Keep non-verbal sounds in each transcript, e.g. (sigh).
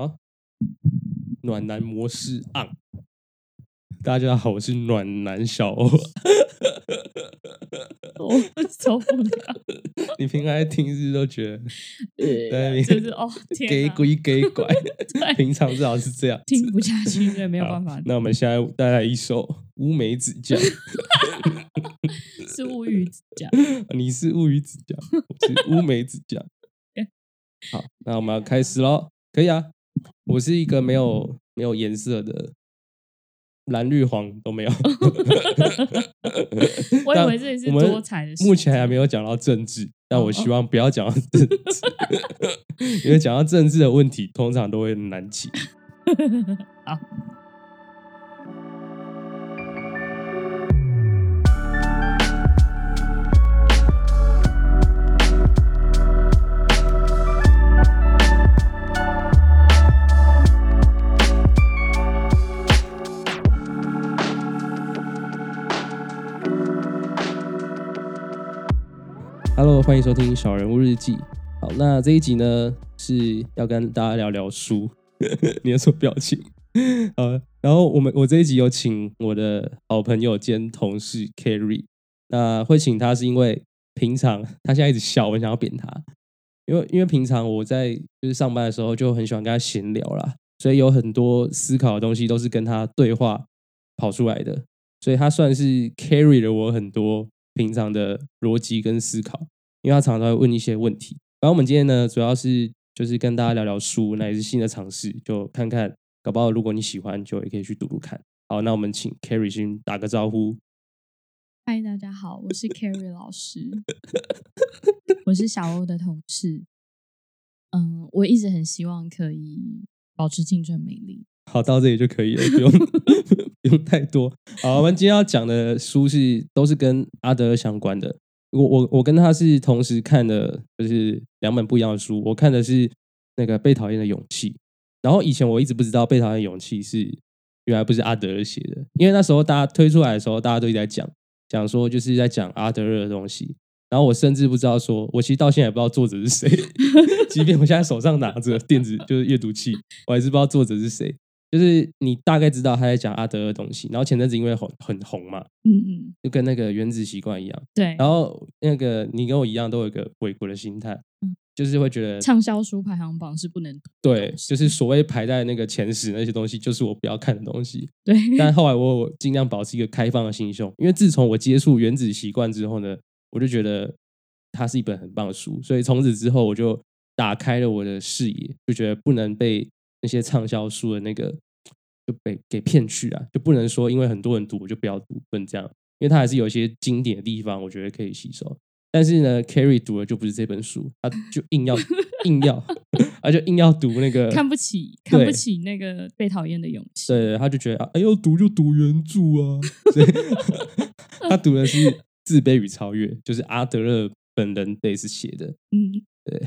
好，暖男模式 on。大家好，我是暖男小欧。我受不了，你平常在听日都觉得？对，就是哦，给鬼给拐，平常至少是这样，听不下去，对，没有办法。那我们现在带来一首《乌梅子酱》，是乌鱼子酱，(laughs) 你是乌鱼子酱，我是乌梅子酱。(laughs) 好，那我们要开始喽，可以啊。我是一个没有没有颜色的。蓝绿黄都没有，(laughs) 我以为这里是多彩的。目前还没有讲到政治，但我希望不要讲到政治，(laughs) 因为讲到政治的问题，通常都会难起。(laughs) 好。欢迎收听《小人物日记》。好，那这一集呢是要跟大家聊聊书。(laughs) 你的什么表情？(laughs) 好，然后我们我这一集有请我的好朋友兼同事 Carry。那会请他是因为平常他现在一直笑，我想要扁他。因为因为平常我在就是上班的时候就很喜欢跟他闲聊啦，所以有很多思考的东西都是跟他对话跑出来的，所以他算是 Carry 了我很多。平常的逻辑跟思考，因为他常常会问一些问题。然后我们今天呢，主要是就是跟大家聊聊书，那也是新的尝试，就看看搞不好如果你喜欢，就也可以去读读看。好，那我们请 Carry 先打个招呼。嗨，大家好，我是 Carry 老师，(laughs) 我是小欧的同事。嗯，我一直很希望可以保持青春美丽。好，到这里就可以了，不用 (laughs) 不用太多。好，我们今天要讲的书是都是跟阿德相关的。我我我跟他是同时看的，就是两本不一样的书。我看的是那个《被讨厌的勇气》，然后以前我一直不知道《被讨厌的勇气》是原来不是阿德勒写的，因为那时候大家推出来的时候，大家都一直在讲讲说就是在讲阿德勒的东西。然后我甚至不知道说，我其实到现在也不知道作者是谁，(laughs) 即便我现在手上拿着电子就是阅读器，我还是不知道作者是谁。就是你大概知道他在讲阿德的东西，然后前阵子因为很很红嘛，嗯嗯，就跟那个原子习惯一样，对。然后那个你跟我一样都有一个回国的心态，嗯，就是会觉得畅销书排行榜是不能对，就是所谓排在那个前十那些东西，就是我不要看的东西，(laughs) 对。但后来我尽量保持一个开放的心胸，因为自从我接触原子习惯之后呢，我就觉得它是一本很棒的书，所以从此之后我就打开了我的视野，就觉得不能被。那些畅销书的那个就被给骗去啊，就不能说因为很多人读我就不要读，不能这样，因为它还是有一些经典的地方，我觉得可以吸收。但是呢，Carry 读的就不是这本书，他就硬要 (laughs) 硬要，他就硬要读那个看不起看不起那个被讨厌的勇气。对，他就觉得哎，要读就读原著啊，所以 (laughs) 他读的是《自卑与超越》，就是阿德勒本人得是写的。嗯，对。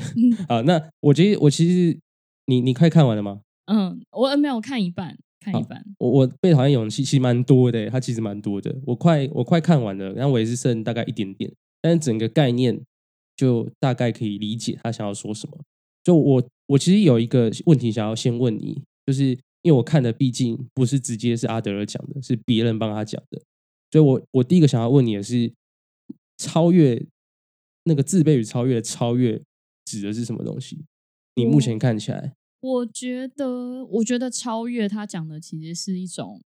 好，那我觉得我其实。你你快看完了吗？嗯，我没有看一半，看一半。我我被讨厌勇气其实蛮多的，它其实蛮多的。我快我快看完了，然后我也是剩大概一点点，但是整个概念就大概可以理解他想要说什么。就我我其实有一个问题想要先问你，就是因为我看的毕竟不是直接是阿德勒讲的，是别人帮他讲的，所以我我第一个想要问你的是，超越那个自卑与超越的超越指的是什么东西？你目前看起来，我觉得，我觉得超越他讲的其实是一种，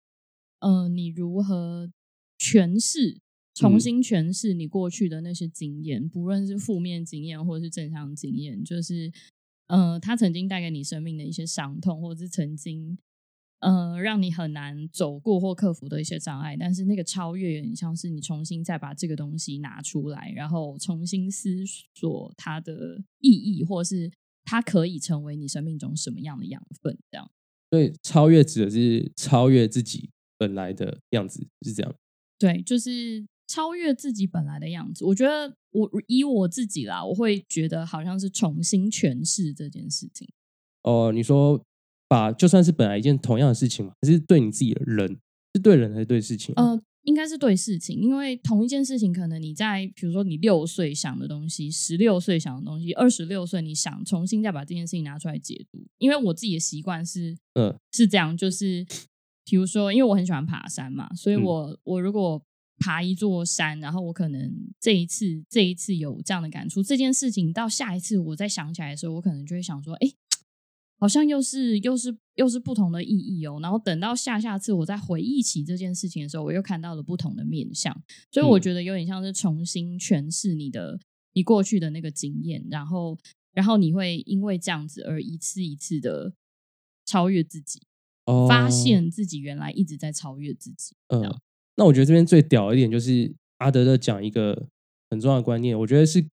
呃，你如何诠释、重新诠释你过去的那些经验，不论是负面经验或者是正向经验，就是，呃，他曾经带给你生命的一些伤痛，或者是曾经，呃，让你很难走过或克服的一些障碍。但是那个超越，有点像是你重新再把这个东西拿出来，然后重新思索它的意义，或是。它可以成为你生命中什么样的养分？这样，所以超越指的是超越自己本来的样子，是这样。对，就是超越自己本来的样子。我觉得，我以我自己啦，我会觉得好像是重新诠释这件事情。哦，你说把就算是本来一件同样的事情嘛，还是对你自己的人，是对人还是对事情？呃，应该是对事情，因为同一件事情，可能你在比如说你六岁想的东西，十六岁想的东西，二十六岁你想重新再把这件事情拿出来解读。因为我自己的习惯是，嗯，是这样，就是比如说，因为我很喜欢爬山嘛，所以我我如果爬一座山，然后我可能这一次这一次有这样的感触，这件事情到下一次我再想起来的时候，我可能就会想说，哎。好像又是又是又是不同的意义哦，然后等到下下次我再回忆起这件事情的时候，我又看到了不同的面相，所以我觉得有点像是重新诠释你的你过去的那个经验，然后然后你会因为这样子而一次一次的超越自己，发现自己原来一直在超越自己。嗯，那我觉得这边最屌一点就是阿德勒讲一个很重要的观念，我觉得是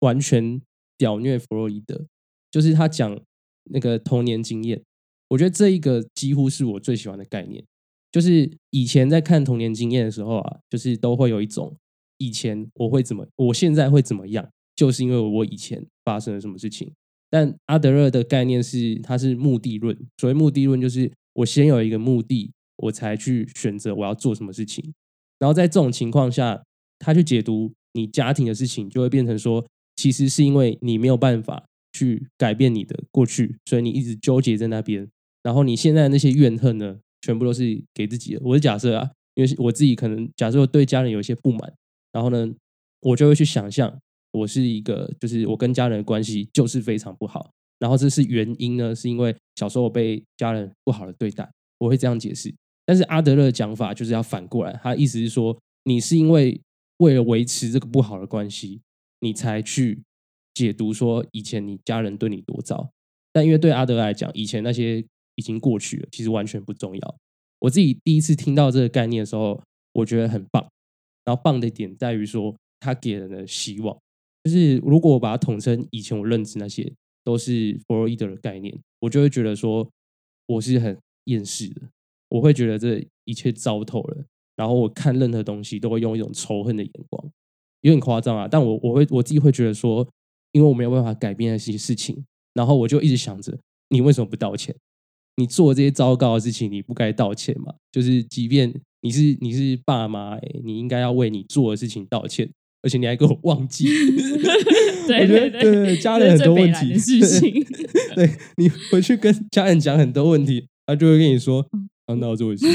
完全屌虐弗洛伊德，就是他讲。那个童年经验，我觉得这一个几乎是我最喜欢的概念。就是以前在看童年经验的时候啊，就是都会有一种以前我会怎么，我现在会怎么样，就是因为我以前发生了什么事情。但阿德勒的概念是，它是目的论。所谓目的论，就是我先有一个目的，我才去选择我要做什么事情。然后在这种情况下，他去解读你家庭的事情，就会变成说，其实是因为你没有办法。去改变你的过去，所以你一直纠结在那边。然后你现在那些怨恨呢，全部都是给自己的。我是假设啊，因为我自己可能假设我对家人有一些不满，然后呢，我就会去想象，我是一个，就是我跟家人的关系就是非常不好。然后这是原因呢，是因为小时候我被家人不好的对待，我会这样解释。但是阿德勒的讲法就是要反过来，他意思是说，你是因为为了维持这个不好的关系，你才去。解读说以前你家人对你多糟，但因为对阿德来讲，以前那些已经过去了，其实完全不重要。我自己第一次听到这个概念的时候，我觉得很棒。然后棒的点在于说，他给人的希望，就是如果我把它统称以前我认知那些都是弗洛伊德的概念，我就会觉得说我是很厌世的，我会觉得这一切糟透了。然后我看任何东西都会用一种仇恨的眼光，有点夸张啊。但我我会我自己会觉得说。因为我没有办法改变那些事情，然后我就一直想着，你为什么不道歉？你做这些糟糕的事情，你不该道歉吗？就是即便你是你是爸妈，哎，你应该要为你做的事情道歉，而且你还给我忘记。(laughs) 对对对，家人很多问题，(laughs) 对你回去跟家人讲很多问题，他就会跟你说。那我就会事。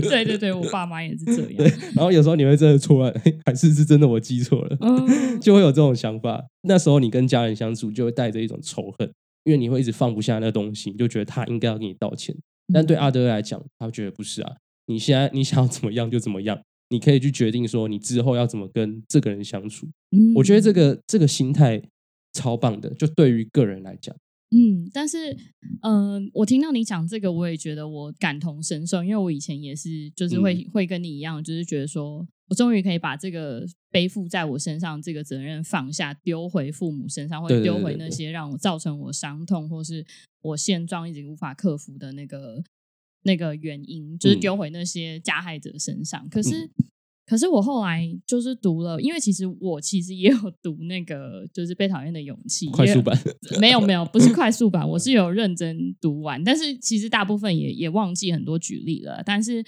对对对，我爸妈也是这样。对，然后有时候你会真的错了，(laughs) 还是是真的我记错了，(laughs) 就会有这种想法。那时候你跟家人相处，就会带着一种仇恨，因为你会一直放不下那东西，你就觉得他应该要给你道歉。但对阿德来讲，他觉得不是啊，你现在你想要怎么样就怎么样，你可以去决定说你之后要怎么跟这个人相处。我觉得这个这个心态超棒的，就对于个人来讲。嗯，但是，嗯，我听到你讲这个，我也觉得我感同身受，因为我以前也是，就是会会跟你一样，就是觉得说我终于可以把这个背负在我身上这个责任放下，丢回父母身上，或者丢回那些让我造成我伤痛，或是我现状一直无法克服的那个那个原因，就是丢回那些加害者身上。可是。可是我后来就是读了，因为其实我其实也有读那个就是被讨厌的勇气快速版，没有没有不是快速版，我是有认真读完，但是其实大部分也也忘记很多举例了。但是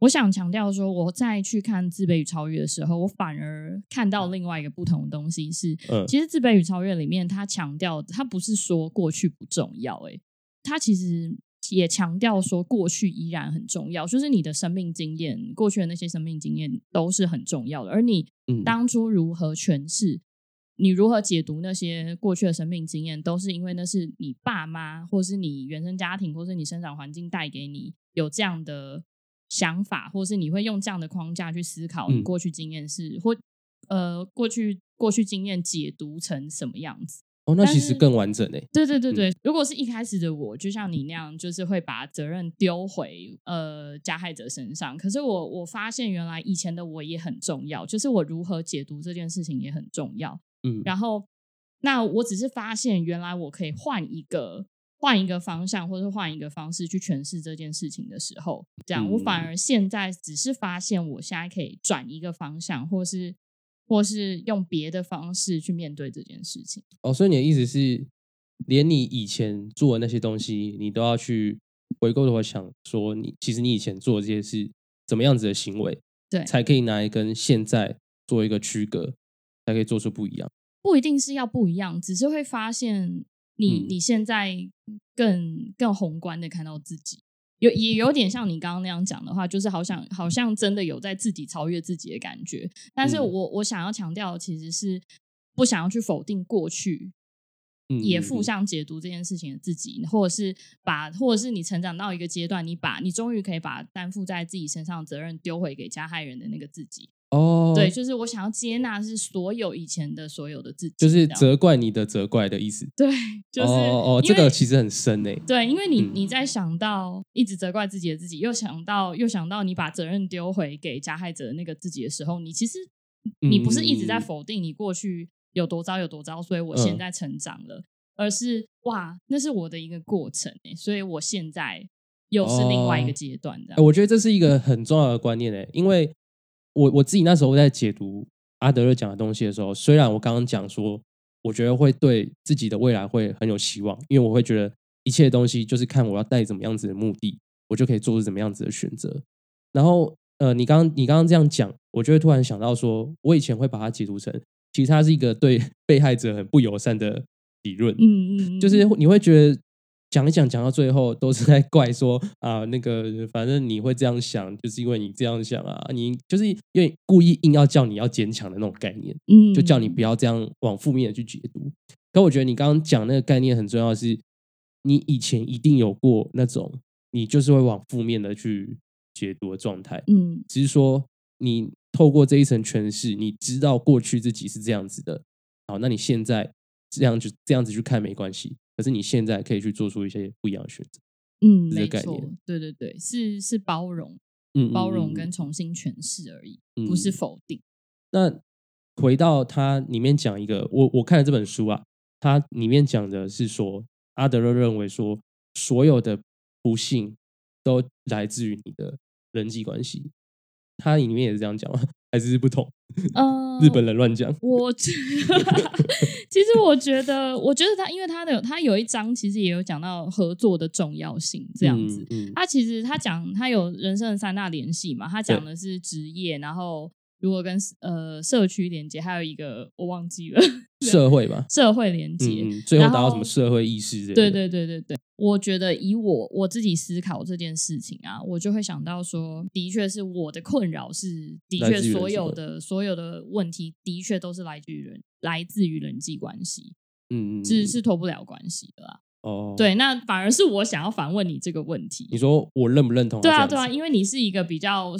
我想强调说，我在去看自卑与超越的时候，我反而看到另外一个不同的东西是，其实自卑与超越里面，他强调他不是说过去不重要，诶，他其实。也强调说，过去依然很重要，就是你的生命经验，过去的那些生命经验都是很重要的。而你当初如何诠释，你如何解读那些过去的生命经验，都是因为那是你爸妈，或是你原生家庭，或是你生长环境带给你有这样的想法，或是你会用这样的框架去思考你过去经验是或呃过去过去经验解读成什么样子。哦，那其实更完整诶。对对对对，如果是一开始的我，就像你那样，就是会把责任丢回呃加害者身上。可是我我发现，原来以前的我也很重要，就是我如何解读这件事情也很重要。嗯，然后那我只是发现，原来我可以换一个换一个方向，或者换一个方式去诠释这件事情的时候，这样我反而现在只是发现，我现在可以转一个方向，或是。或是用别的方式去面对这件事情。哦，所以你的意思是，连你以前做的那些东西，你都要去回过头想说，你其实你以前做的这些是怎么样子的行为，对，才可以拿来跟现在做一个区隔，才可以做出不一样。不一定是要不一样，只是会发现你、嗯你现在更更宏观的看到自己，有也有点像你刚刚那样讲的话，就是好像好像真的有在自己超越自己的感觉。但是嗯我我想要强调其实是不想要去否定过去嗯，也嗯嗯负向解读这件事情的自己，或者是把，或者是你成长到一个阶段，你把你终于可以把担负在自己身上的责任丢回给加害人的那个自己。哦，对，，就是我想要接纳是所有以前的所有的自己，就是责怪你的责怪的意思。对，就是哦这个其实很深诶。对，因为你嗯你在想到一直责怪自己的自己，又想到又想到你把责任丢回给加害者的那个自己的时候，你其实你不是一直在嗯否定你过去有多糟有多糟，所以我现嗯在成长了，而是哇，那是我的一个过程诶，所以我现在又是另外一个哦阶段的。哎我觉得这是一个很重要的观念诶，因为我我自己那时候在解读阿德勒讲的东西的时候，虽然我刚刚讲说，我觉得会对自己的未来会很有希望，因为我会觉得一切东西就是看我要带怎么样子的目的，我就可以做出怎么样子的选择。然后呃，你刚你刚刚这样讲，我就会突然想到说，我以前会把它解读成，其实它是一个对 (laughs) 被害者很不友善的理论。嗯嗯，嗯就是你会觉得讲一讲讲到最后都是在怪说啊，那个反正你会这样想，就是因为你这样想啊，你就是因为故意硬要叫你要坚强的那种概念，嗯就叫你不要这样往负面的去解读。可我觉得你刚刚讲那个概念很重要的是，你以前一定有过那种你就是会往负面的去解读的状态，嗯只是说你透过这一层诠释，你知道过去自己是这样子的，好，那你现在这样就这样子去看没关系，可是你现在可以去做出一些不一样的选择。嗯，这个没错，对对对，是是包容。嗯，包容嗯跟重新诠释而已，不是嗯否定。那回到它里面讲一个，我我看了这本书啊，它里面讲的是说，阿德勒认为说，所有的不幸都来自于你的人际关系。它里面也是这样讲吗？还是不同？嗯，日本人乱讲。我 (laughs) 其实我觉得，我觉得他，因为他的他有一章其实也有讲到合作的重要性，这样子。嗯，嗯他其实他讲他有人生的三大联系嘛，他讲的是职业，然后如果跟呃社区连接，还有一个我忘记了社会吧，(laughs) 社会连接。最后达到什么社会意识？对对对对对，我觉得以我我自己思考这件事情啊，我就会想到说，的确是我的困扰是，的确所有的所有的问题，的确都是来自于人来自于人际关系，嗯，嗯，是嗯是脱不了关系的啦。哦，，对，那反而是我想要反问你这个问题你。说我认不认同？对啊，对啊，，因为你是一个比较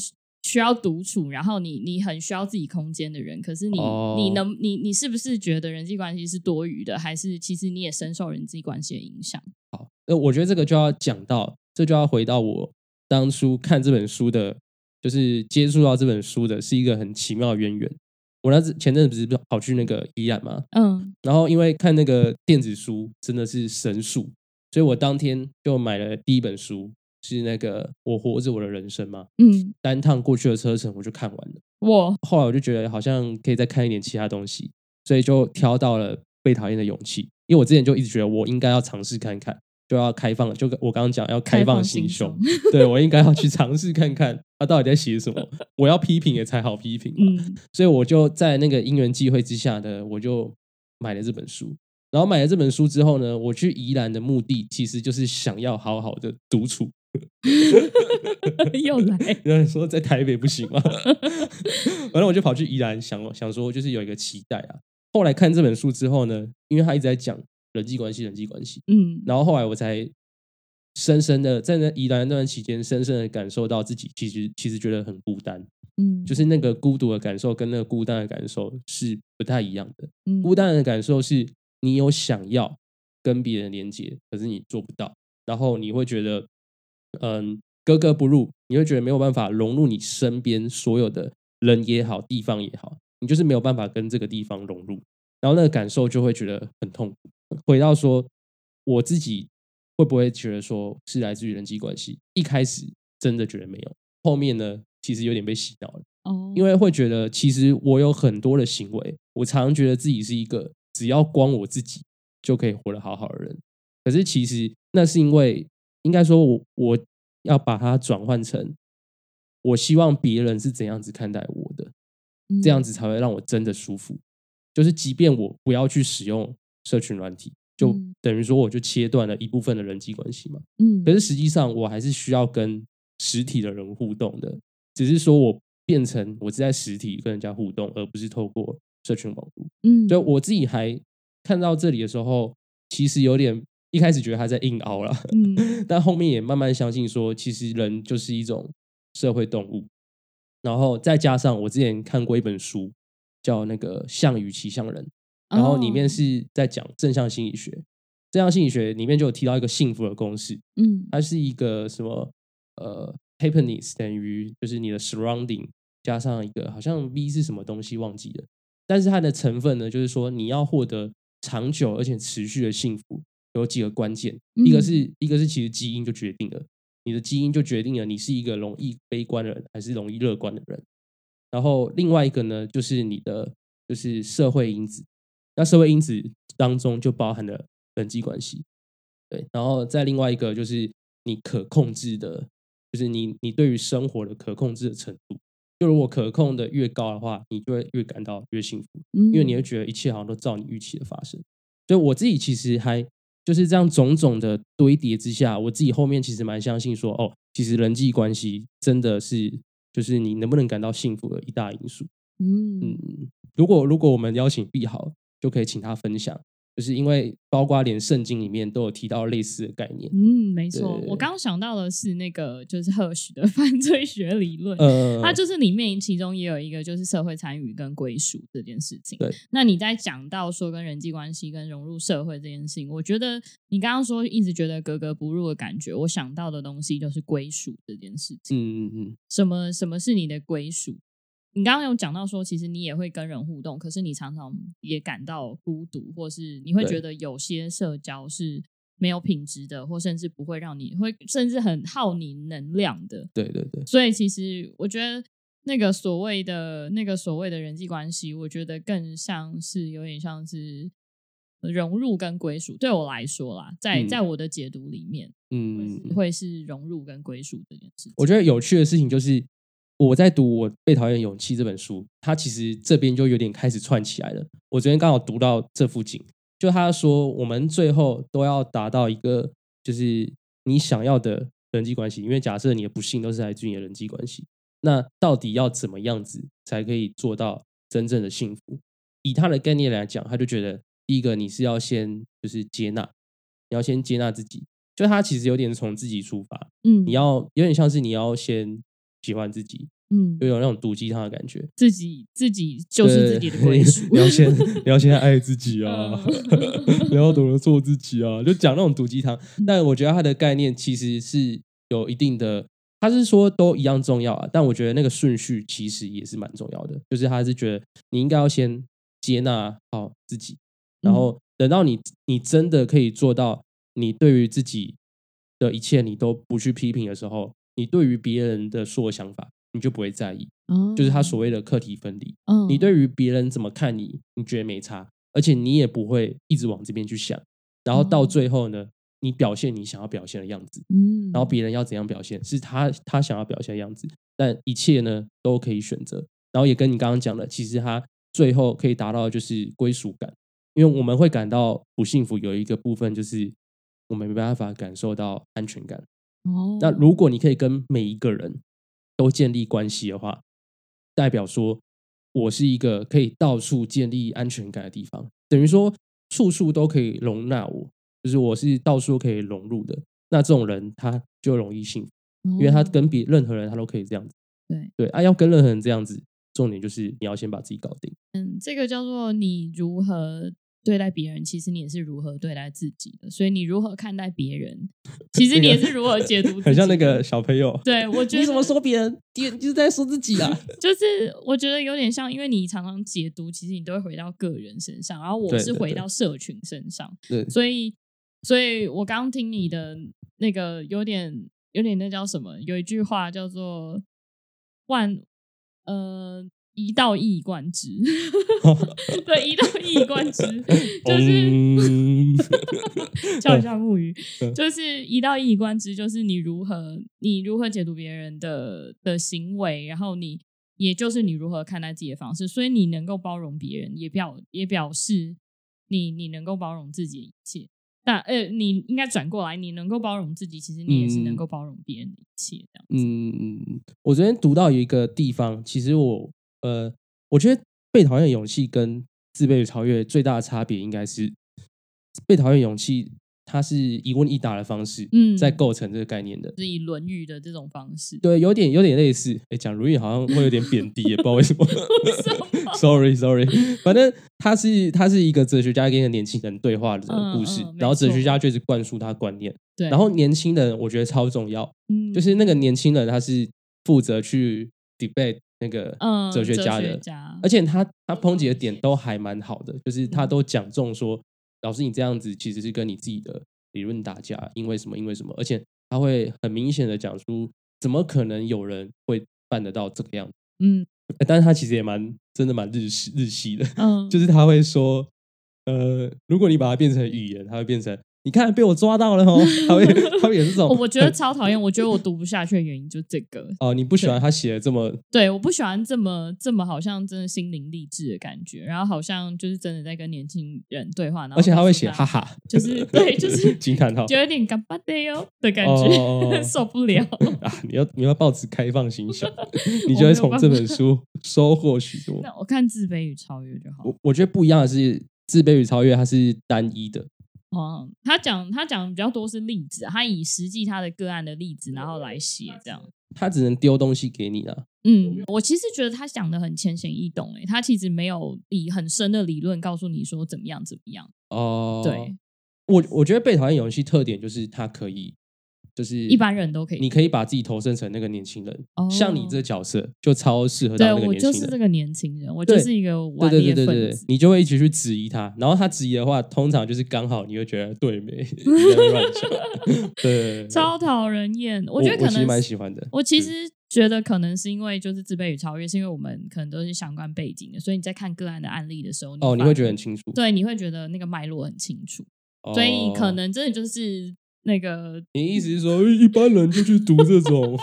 需要独处，然后你你很需要自己空间的人，可是你、哦你能你你是不是觉得人际关系是多余的，还是其实你也深受人际关系的影响？好，那我觉得这个就要讲到，这就要回到我当初看这本书的，就是接触到这本书的是一个很奇妙的渊源。我那次前阵子不是跑去那个宜兰嘛，嗯然后因为看那个电子书真的是神速，所以我当天就买了第一本书，是那个《我活着我的人生》嘛，嗯，单趟过去的车程我就看完了。我后来我就觉得好像可以再看一点其他东西，所以就挑到了《被讨厌的勇气》，因为我之前就一直觉得我应该要尝试看看，就要开放，就跟我刚刚讲要开放心胸，对我应该要去尝试看看他到底在写什么，(laughs) 我要批评也才好批评嘛，嗯所以我就在那个因缘际会之下呢，我就买了这本书。然后买了这本书之后呢，我去宜兰的目的其实就是想要好好的独处。(laughs) 又来，(laughs) 有人说在台北不行吗？(laughs) 反正我就跑去宜兰想想说，就是有一个期待啊。后来看这本书之后呢，因为他一直在讲人际关系，人际关系，嗯然后后来我才深深的在那宜兰那段期间，深深的感受到自己其实其实觉得很孤单，嗯，就是那个孤独的感受跟那个孤单的感受是不太一样的。嗯孤单的感受是你有想要跟别人连接，可是你做不到，然后你会觉得，嗯，格格不入，你会觉得没有办法融入你身边所有的人也好，地方也好，你就是没有办法跟这个地方融入，然后那个感受就会觉得很痛苦。回到说我自己会不会觉得说是来自于人际关系？一开始真的觉得没有，后面呢，其实有点被洗脑了。哦，因为会觉得其实我有很多的行为，我常常觉得自己是一个只要光我自己就可以活得好好的人。可是其实那是因为应该说我我要把它转换成我希望别人是怎样子看待我的，这样子才会让我真的舒服。就是即便我不要去使用社群软体，就等于说我就切断了一部分的人际关系嘛。嗯，可是实际上我还是需要跟实体的人互动的，只是说我变成我是在实体跟人家互动，而不是透过社群网络。嗯，就我自己还看到这里的时候，其实有点一开始觉得他在硬凹了，嗯，(laughs) 但后面也慢慢相信说，其实人就是一种社会动物。然后再加上我之前看过一本书，叫那个《项羽骑象人》，然后里面是在讲正向心理学。正向心理学里面就有提到一个幸福的公式，嗯，它是一个什么？呃，happiness 等于就是你的 surrounding 加上一个好像 v 是什么东西忘记了，但是它的成分呢，就是说你要获得长久而且持续的幸福，有几个关键，一个是一个是其实基因就决定了，你的基因就决定了你是一个容易悲观的人还是容易乐观的人，然后另外一个呢，就是你的就是社会因子，那社会因子当中就包含了人际关系，对，然后再另外一个就是你可控制的。就是你，你对于生活的可控制的程度，就如果可控的越高的话，你就会越感到越幸福，因为你会觉得一切好像都照你预期的发生。所以我自己其实还就是这样种种的堆叠之下，我自己后面其实蛮相信说，哦，其实人际关系真的是就是你能不能感到幸福的一大因素。嗯嗯，如果如果我们邀请毕好，就可以请他分享。就是因为包括连圣经里面都有提到类似的概念。嗯，没错。我刚刚想到的是那个就是赫许的 (laughs) 犯罪学理论，它就是里面其中也有一个就是社会参与跟归属这件事情。对。那你在讲到说跟人际关系跟融入社会这件事情，我觉得你刚刚说一直觉得格格不入的感觉，我想到的东西就是归属这件事情。嗯嗯嗯。什么什么是你的归属？你刚刚有讲到说，其实你也会跟人互动，可是你常常也感到孤独，或是你会觉得有些社交是没有品质的，或甚至不会让你会甚至很耗你能量的。对对对。所以其实我觉得那个所谓的那个所谓的人际关系，我觉得更像是有点像是融入跟归属。对我来说啦，在在我的解读里面，嗯，会是融入跟归属这件事。我觉得有趣的事情就是。我在读《我被讨厌勇气》这本书，它其实这边就有点开始串起来了。我昨天刚好读到这附近，就他说我们最后都要达到一个，就是你想要的人际关系。因为假设你的不幸都是来自于你的人际关系，那到底要怎么样子才可以做到真正的幸福？以他的概念来讲，他就觉得第一个你是要先就是接纳，你要先接纳自己。就他其实有点从自己出发，嗯，你要有点像是你要先。喜欢自己，嗯，就有那种毒鸡汤的感觉。自己自己就是自己的归属。(laughs) 你要先你要先爱自己 (laughs) 啊，你要懂得做自己啊，就讲那种毒鸡汤。但我觉得他的概念其实是有一定的，他是说都一样重要啊。但我觉得那个顺序其实也是蛮重要的，就是他是觉得你应该要先接纳好自己，然后等到你你真的可以做到，你对于自己的一切你都不去批评的时候。你对于别人的说的想法，你就不会在意，就是他所谓的课题分离。你对于别人怎么看你，你觉得没差，而且你也不会一直往这边去想。然后到最后呢，你表现你想要表现的样子，嗯，然后别人要怎样表现，是他他想要表现的样子。但一切呢都可以选择。然后也跟你刚刚讲的，其实他最后可以达到的就是归属感，因为我们会感到不幸福，有一个部分就是我们没办法感受到安全感。那如果你可以跟每一个人都建立关系的话，代表说我是一个可以到处建立安全感的地方，等于说处处都可以容纳我，就是我是到处可以融入的。那这种人他就容易幸福，因为他跟别任何人他都可以这样子。对对啊，要跟任何人这样子，重点就是你要先把自己搞定。嗯，这个叫做你如何。对待别人，其实你也是如何对待自己的。所以你如何看待别人，(laughs) 其实你也是如何解读。(laughs) 很像那个小朋友。对，我觉得你怎么说别人，你就是在说自己啊。(laughs) 就是我觉得有点像，因为你常常解读，其实你都会回到个人身上，然后我是回到社群身上。对，所以，所以我刚听你的那个有点有点那叫什么？有一句话叫做“万呃”。一到一以贯之，(laughs) 对，一到一以贯之，(laughs) 就是 (laughs) 嗯叫一下木鱼嗯，就是一到一以贯之，就是你如何你如何解读别人的的行为，然后你也就是你如何看待自己的方式，所以你能够包容别人，也表也表示你你能够包容自己的一切。那呃，你应该转过来，你能够包容自己，其实你也是能嗯够包容别人的一切，这样。嗯嗯嗯，我昨天读到有一个地方，其实我呃，我觉得被讨厌的勇气跟自卑与超越最大的差别，应该是被讨厌勇气，它是一问一答的方式，嗯在构成这个概念的。是以《论语》的这种方式。对，有点有点类似。哎，讲《论语》好像会有点贬低，也不知道为什么。什么 (laughs) Sorry Sorry，(laughs) 反正他是他是一个哲学家跟一个年轻人对话的故事，嗯嗯然后哲学家就是灌输他观念，对，然后年轻人我觉得超重要，嗯就是那个年轻人他是负责去 debate 那个嗯哲学家的，家。而且他他抨。击的点都还蛮好的，就是他嗯。都讲中说，老师你这样子其实是跟你自己的理论打架，因为什么因为什么，而且他会很明显的讲出，怎么可能有人会办得到这个样子？嗯。呃但是他其实也蛮真的蛮日系日系的，嗯，就是他会说，呃，如果你把它变成语言，它会变成，你看被我抓到了哦，他会他会也是这种，我我觉得超讨厌，我觉得我读不下去的原因就这个。哦，你不喜欢他写的这么对，我不喜欢这么这么好像真的心灵励志的感觉，然后好像就是真的在跟年轻人对话，然后而且他会写哈哈，就是 (laughs) 对，就是 (laughs) 惊叹号就有点干巴的哟的感哦哦觉，哦 (laughs) 受不了。啊！你要你要保持开放心胸，你就会从这本书收获许多。那我看自卑与超越就好。我我觉得不一样的是，自卑与超越它是单一的，哦，他讲他讲比较多是例子啊，他以实际他的个案的例子，然后来写这样。他只能丢东西给你了。嗯，我其实觉得他讲的很浅显易懂，诶，他其实没有以很深的理论告诉你说怎么样怎么样。哦，对，我我觉得被讨厌游戏特点就是它可以，就是一般人都可以你可以把自己投身成那个年轻人，哦像你这角色就超适合对当那个我年轻人。就是这个年轻人，我就是一个对顽劣对对对对，。对你就会一起去质疑他，然后他质疑的话，通常就是刚好你会觉得对没，(laughs) (laughs) 对超讨人厌。我我觉得可我其实蛮喜欢的。我其实觉得可能是因为就是自卑与超越，是因为我们可能都是相关背景的，所以你在看个案的案例的时候，哦，你会觉得很清楚，对，你会觉得那个脉络很清楚，哦所以可能真的就是那个你意思是说一般人就去读这种，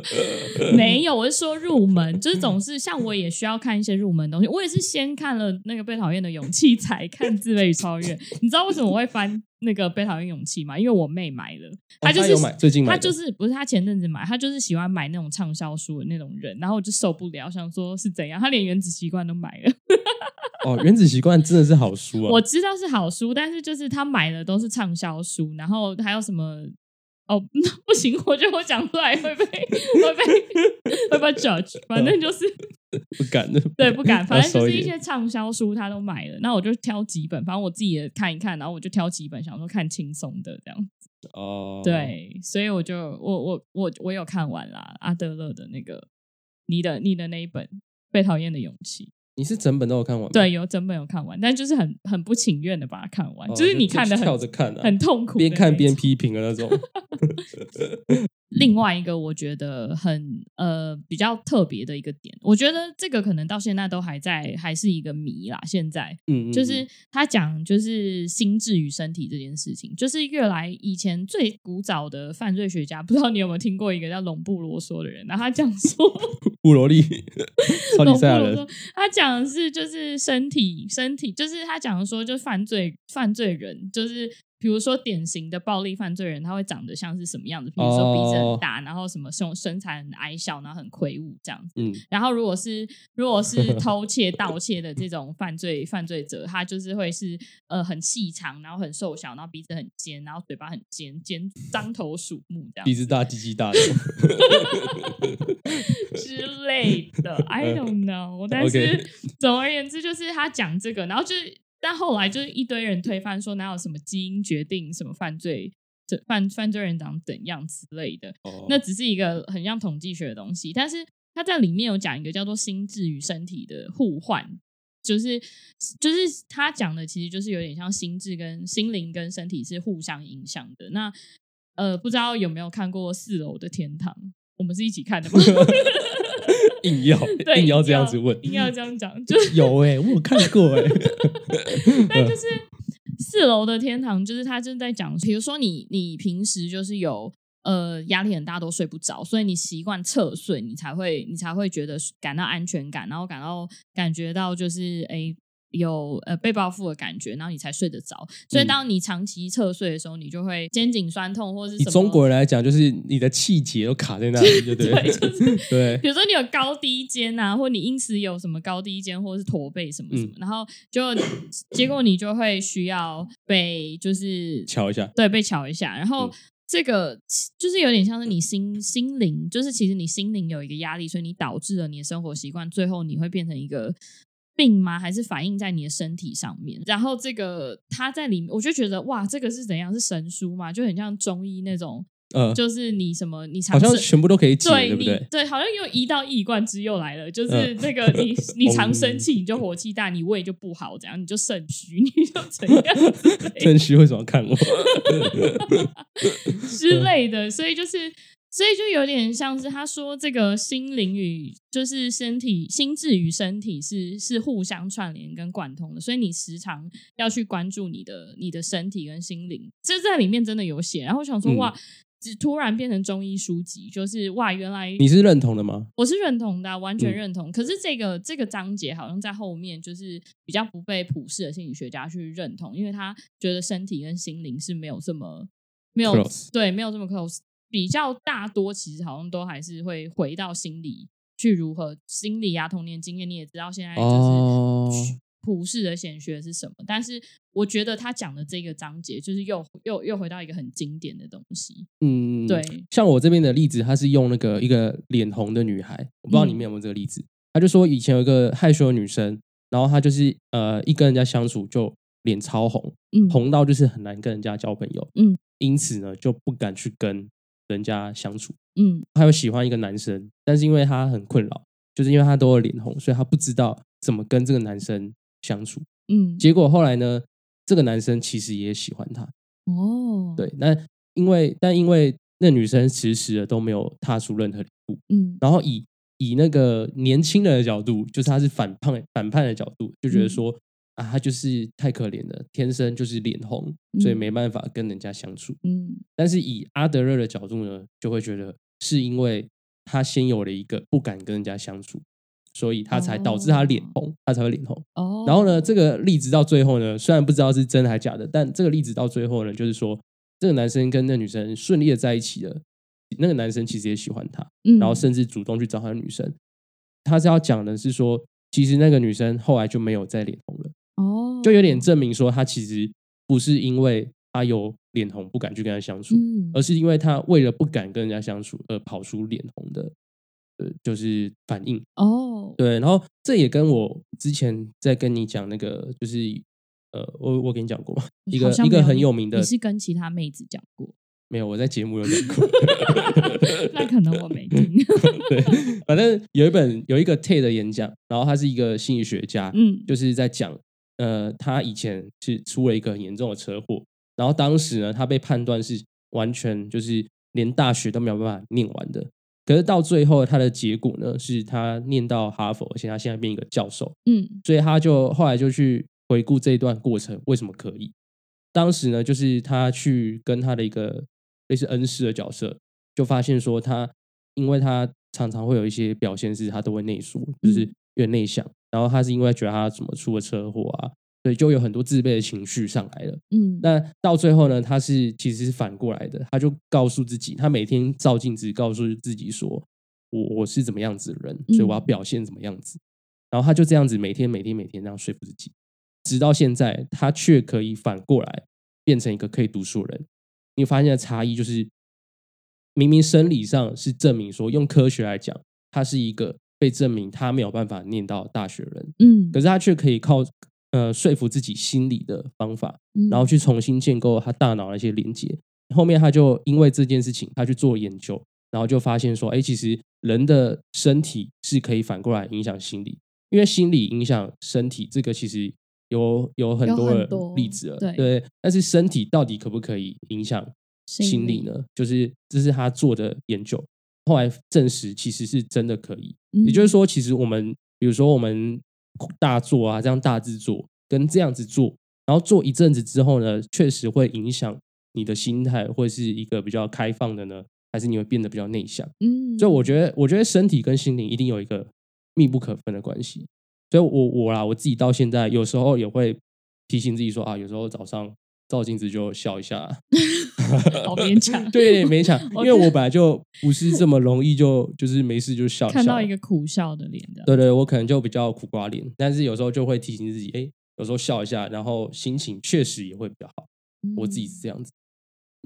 (laughs) 没有，我是说入门，就是总是像我也需要看一些入门的东西。我也是先看了那个被讨厌的勇气，才看自卑与超越。你知道为什么我会翻那个被讨厌勇气嘛？因为我妹买了，她就是、哦有买最近买，她就是不是她前阵子买，她就是喜欢买那种畅销书的那种人，然后我就受不了，想说是怎样，她连原子习惯都买了。哦，原子习惯真的是好书啊，我知道是好书，但是就是她买的都是畅销书，然后还有什么。哦，(laughs) 不行，我觉得我讲出来会被会被会被 judge，反正就是 (laughs) 不敢的，对，不敢，(laughs) 反正就是一些畅销书他都买了，那我就挑几本，反正我自己也看一看，然后我就挑几本，想说看轻松的这样。哦，，对，所以我就我我我我有看完啦，阿德勒的那个你的你的那一本《被讨厌的勇气》，你是整本都有看完吗？对，有整本有看完，但就是很很不情愿的把它看完，哦，就是你看的很跳着看啊，很痛苦，边看边。批评的那种。(laughs) 另外一个我觉得很呃比较特别的一个点，我觉得这个可能到现在都还在还是一个谜啦。现在嗯，嗯就是他讲就是心智与身体这件事情，就是越来以前最古早的犯罪学家，不知道你有没有听过一个叫隆布罗说的人，然后他讲说 (laughs) 布罗利，超级隆布赛亚人他讲的是就是身体身体，就是他讲说就是犯罪犯罪人就是。比如说，典型的暴力犯罪人，他会长得像是什么样子？比如说鼻子哦很大，然后什么身身材很矮小，然后很魁梧这样子。嗯，然后如果是如果是 (laughs) 偷窃、盗窃的这种犯罪犯罪者，他就是会是呃很细长，然后很瘦小，然后鼻子很尖，然后嘴巴很尖，尖张头鼠目这样鼻子大，鸡鸡大的。(laughs) 之类的，I don't know。但是 (laughs) 总而言之，就是他讲这个，然后就是，但后来就是一堆人推翻说哪有什么基因决定什么犯罪。这犯犯罪人长怎样之类的，哦那只是一个很像统计学的东西，但是他在里面有讲一个叫做心智与身体的互换，就是就是他讲的其实就是有点像心智跟心灵跟身体是互相影响的。那呃，不知道有没有看过《四楼的天堂》？我们是一起看的吗？(laughs) 硬要，(laughs) 硬要这样子问，硬要这样讲，就是 (laughs) 有哎、我有看过哎、(laughs) 但就是四楼的天堂，就是他就是在讲，比如说你你平时就是有呃压力很大，都睡不着，所以你习惯侧睡，你才会你才会觉得感到安全感，然后感到感觉到就是哎。有呃被报复的感觉，然后你才睡得着。所以嗯当你长期侧睡的时候，你就会肩颈酸痛或者是什么。以中国人来讲，就是你的气节都卡在那里，对不 (laughs) 对？对就是 (laughs) 对比如说你有高低肩啊，或你因此有什么高低肩或者是驼背什么什嗯么，然后就结果你就会需要被就是瞧一下，对被瞧一下，然后。嗯这个就是有点像是你心心灵，就是其实你心灵有一个压力，所以你导致了你的生活习惯，最后你会变成一个病吗？还是反映在你的身体上面？然后这个它在里面，我就觉得哇，这个是怎样？是神书嘛？就很像中医那种，呃，就是你什么你好像全部都可以解，对不对？对，好像又一到一贯之又来了，就是嗯那个你 (laughs) 你常生气，你就火气大，你胃就不好，怎样你就肾虚，你就怎样之类郑虚为什么看我？(laughs) 之类的，所以就是。所以就有点像是他说，这个心灵与就是身体、心智与身体是是互相串联跟贯通的，所以你时常要去关注你的你的身体跟心灵，这在里面真的有写。然后我想说，嗯哇，只突然变成中医书籍，就是哇，原来你是认同的吗？我是认同的啊、完全嗯认同。可是这个这个章节好像在后面就是比较不被普世的心理学家去认同，因为他觉得身体跟心灵是没有这么没有对没有这么 close，比较大多其实好像都还是会回到心理去如何心理啊童年经验，你也知道现在就是哦。普世的显学是什么，但是我觉得他讲的这个章节就是又又又回到一个很经典的东西，嗯，对，像我这边的例子，他是用那个一个脸红的女孩，我不知道你们有没有这个例子。他就说以前有一个害羞的女生，然后她就是呃一跟人家相处就脸超红，嗯。红到就是很难跟人家交朋友，嗯，因此呢就不敢去跟人家相处。嗯。她有喜欢一个男生，但是因为他很困扰，就是因为他都有脸红，所以他不知道怎么跟这个男生相处。嗯，结果后来呢，这个男生其实也喜欢她，哦，，对，那因为但因为那女生迟迟的都没有踏出任何一步，嗯。然后以以那个年轻人的角度，就是他是反叛反叛的角度，就觉得嗯。说、啊，他就是太可怜了，天生就是脸红，所以嗯没办法跟人家相处。嗯但是以阿德勒的角度呢，就会觉得是因为他先有了一个不敢跟人家相处，所以他才导致他脸红，他才会脸红。哦，然后呢，这个例子到最后呢，虽然不知道是真的还假的，但这个例子到最后呢，就是说这个男生跟那女生顺利的在一起了，那个男生其实也喜欢她，嗯，然后甚至主动去找他的女生。他是要讲的是说，其实那个女生后来就没有再脸红了，哦，就有点证明说，他其实不是因为他有脸红不敢去跟他相处，嗯。而是因为他为了不敢跟人家相处而跑出脸红的，呃，就是反应。哦，对，然后这也跟我之前在跟你讲那个，就是呃，我我跟你讲过嘛，一个一个很有名的你，是跟其他妹子讲过，(laughs) 没有我在节目有讲过 (laughs) (laughs) 那可能我没听。对，反正有一本有一个 TED 的演讲，然后他是一个心理学家，嗯。就是在讲，呃，他以前是出了一个很严重的车祸，然后当时呢，他被判断是完全就是连大学都没有办法念完的。可是到最后，他的结果呢，是他念到哈佛，而且他现在变一个教授。嗯所以他就后来就去回顾这一段过程为什么可以。当时呢，就是他去跟他的一个类似恩师的角色，就发现说他，因为他常常会有一些表现是他都会内缩，就是有点内向，然后他是因为觉得他怎么出了车祸啊，所以就有很多自卑的情绪上来了。嗯，那到最后呢，他是其实是反过来的，他就告诉自己，他每天照镜子告诉自己说，我我是怎么样子的人，所以我要嗯表现怎么样子。然后他就这样子每天每天每天这样说服自己，直到现在，他却可以反过来变成一个可以读书的人。你发现的差异就是，明明生理上是证明说，用科学来讲，他是一个被证明他没有办法念到大学人，嗯，可是他却可以靠呃说服自己心理的方法，嗯然后去重新建构他大脑的一些连接。后面他就因为这件事情，他去做研究，然后就发现说，哎，其实人的身体是可以反过来影响心理，因为心理影响身体，这个其实有有很多的很多例子了，对但是身体到底可不可以影响心理呢？就是这是他做的研究。后来证实其实是真的可以。嗯也就是说，其实我们比如说我们大做啊，这样大制作跟这样子做，然后做一阵子之后呢，确实会影响你的心态，会是一个比较开放的呢，还是你会变得比较内向？嗯，所以我觉得，我觉得身体跟心灵一定有一个密不可分的关系。所以我我啦，我自己到现在有时候也会提醒自己说啊，有时候早上照镜子就笑一下，(laughs) 好勉强 (laughs) 对有点勉强，(laughs) 因我为我本来就不是这么容易就就是没事就笑一笑。看到一个苦笑的脸的，对对，我可能就比较苦瓜脸，但是有时候就会提醒自己，哎，有时候笑一下，然后心情确实也会比较好。我自己是嗯这样子，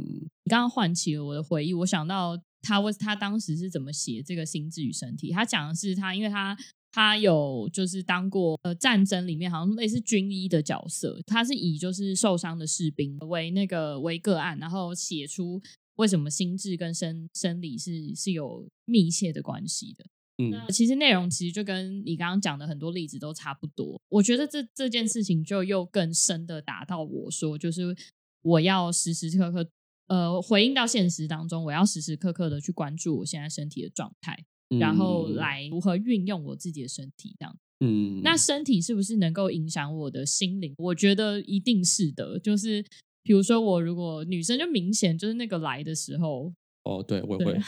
嗯你刚刚唤起了我的回忆，我想到他为他当时是怎么写这个心智与身体。他讲的是他，因为他他有就是当过呃战争里面好像类似军医的角色，他是以就是受伤的士兵为那个为个案，然后写出为什么心智跟生生理是是有密切的关系的。嗯那其实内容其实就跟你刚刚讲的很多例子都差不多。我觉得这这件事情就又更深的打到我说，就是我要时时刻刻呃回应到现实当中，我要时时刻刻的去关注我现在身体的状态，然后嗯来如何运用我自己的身体这样。嗯，那身体是不是能够影响我的心灵？我觉得一定是的。就是比如说我如果女生就明显就是那个来的时候，哦，对我也对会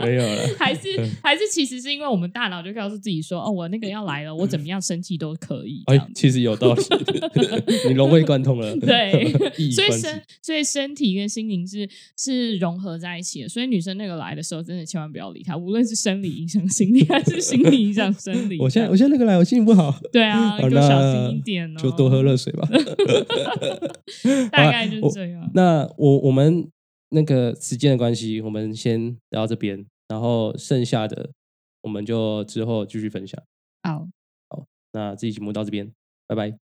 (laughs) 没有了，还是还是其实是因为我们大脑就告诉自己说，哦，我那个要来了，我怎么样生气都可以。哎其实有道理，(laughs) 你融会贯通了，(laughs) 对所以身所以身体跟心灵是是融合在一起的。所以女生那个来的时候，真的千万不要理她，无论是生理影响心理，还是心理影响生理。我现在我现在那个来，我心情不好，对啊，就小心一点哦，就多喝热水吧。大概就是我这样。那我我们那个时间的关系，我们先聊到这边，然后剩下的我们就之后继续分享。好。那这期节目到这边，拜拜。